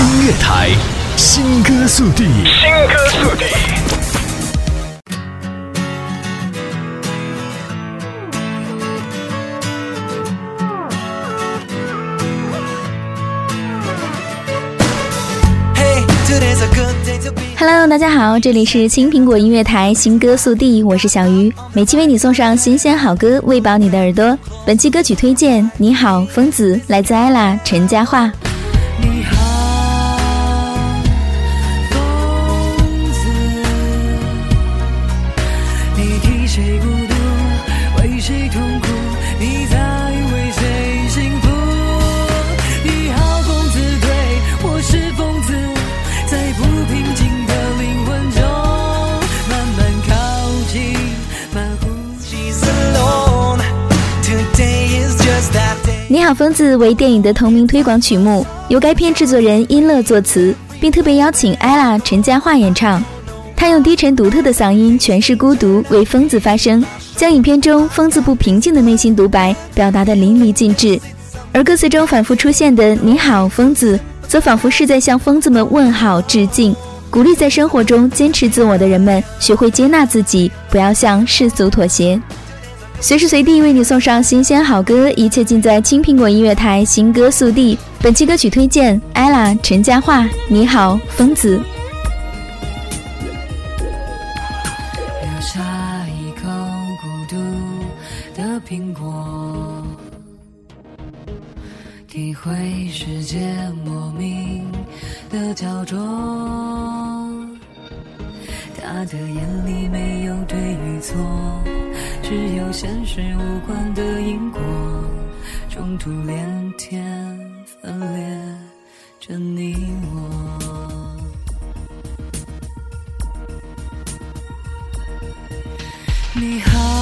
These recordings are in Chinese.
音乐台，新歌速递，新歌速递。Hello，大家好，这里是青苹果音乐台新歌速递，我是小鱼，每期为你送上新鲜好歌，喂饱你的耳朵。本期歌曲推荐，你好，疯子，来自 ella 陈嘉桦。你好，疯子为电影的同名推广曲目，由该片制作人音乐作词，并特别邀请 ella 陈嘉桦演唱。他用低沉独特的嗓音诠释孤独，为疯子发声，将影片中疯子不平静的内心独白表达得淋漓尽致。而歌词中反复出现的“你好，疯子”，则仿佛是在向疯子们问好、致敬，鼓励在生活中坚持自我的人们学会接纳自己，不要向世俗妥协。随时随地为你送上新鲜好歌，一切尽在青苹果音乐台新歌速递。本期歌曲推荐：ella 陈嘉桦。你好，疯子。体会世界莫名的焦灼。他的眼里没有对与错。只有现实无关的因果，中途连天分裂着你我。你好，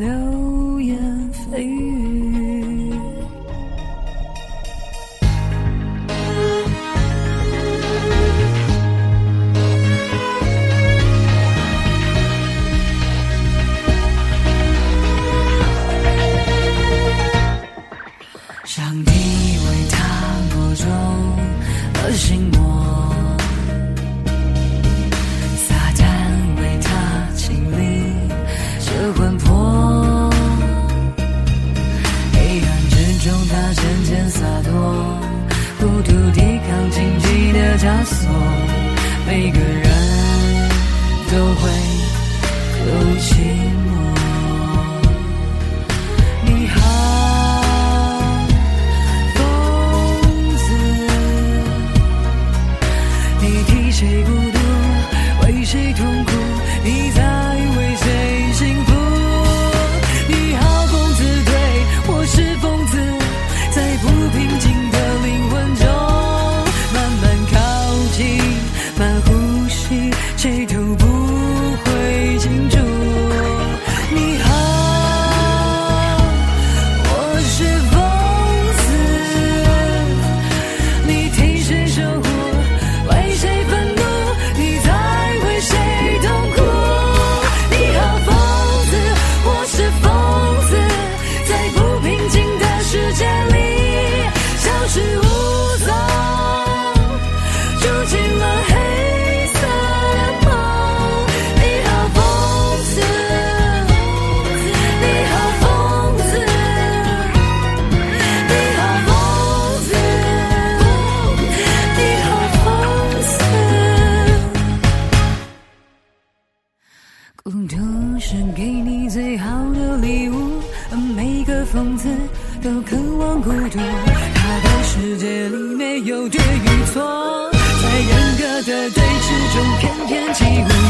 流言蜚语，上帝为他播种了心魔。每个人都会有寂谁丢疯子都渴望孤独，他的世界里没有对与错，在人格的对峙中翩翩起舞。